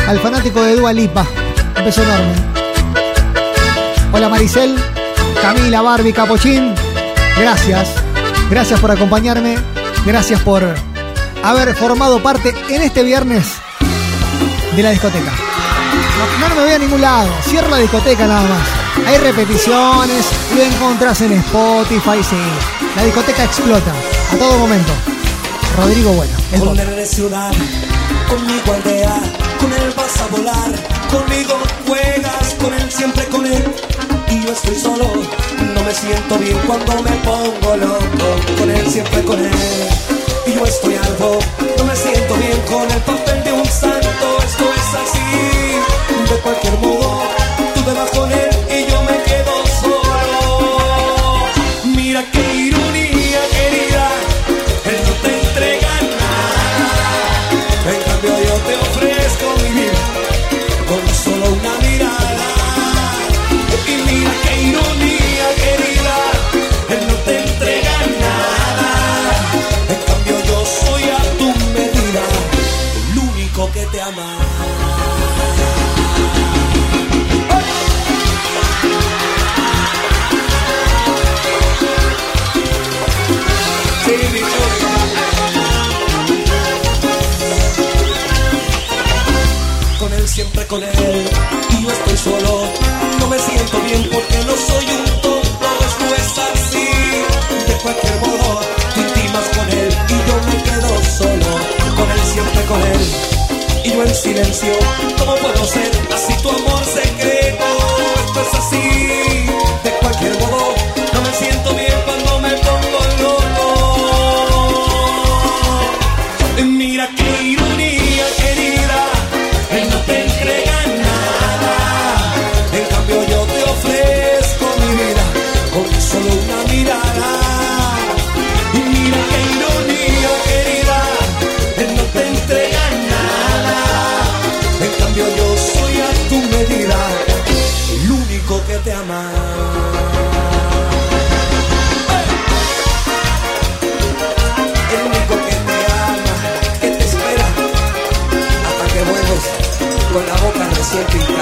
al fanático de Dua Lipa. Un beso enorme. Hola Maricel, Camila, Barbie, Capochín. Gracias. Gracias por acompañarme. Gracias por haber formado parte en este viernes de la discoteca. No, me voy a ningún lado. Cierro la discoteca nada más. Hay repeticiones, lo encontrás en Spotify, sí. La discoteca explota a todo momento. Rodrigo Bueno. El con el ciudad, conmigo aldea, con él vas a volar, conmigo juegas, con él siempre con él. Y yo estoy solo, no me siento bien cuando me pongo loco, con él siempre con él. Y yo estoy algo, no me siento bien con el papel de un santo, esto es así, de cualquier modo, tú te vas con él. y yo estoy solo. No me siento bien porque no soy un tonto, esto es así. De cualquier modo, tú intimas con él y yo me quedo solo. Con él siempre con él y yo en silencio. ¿Cómo puedo ser así tu amor? Se baby.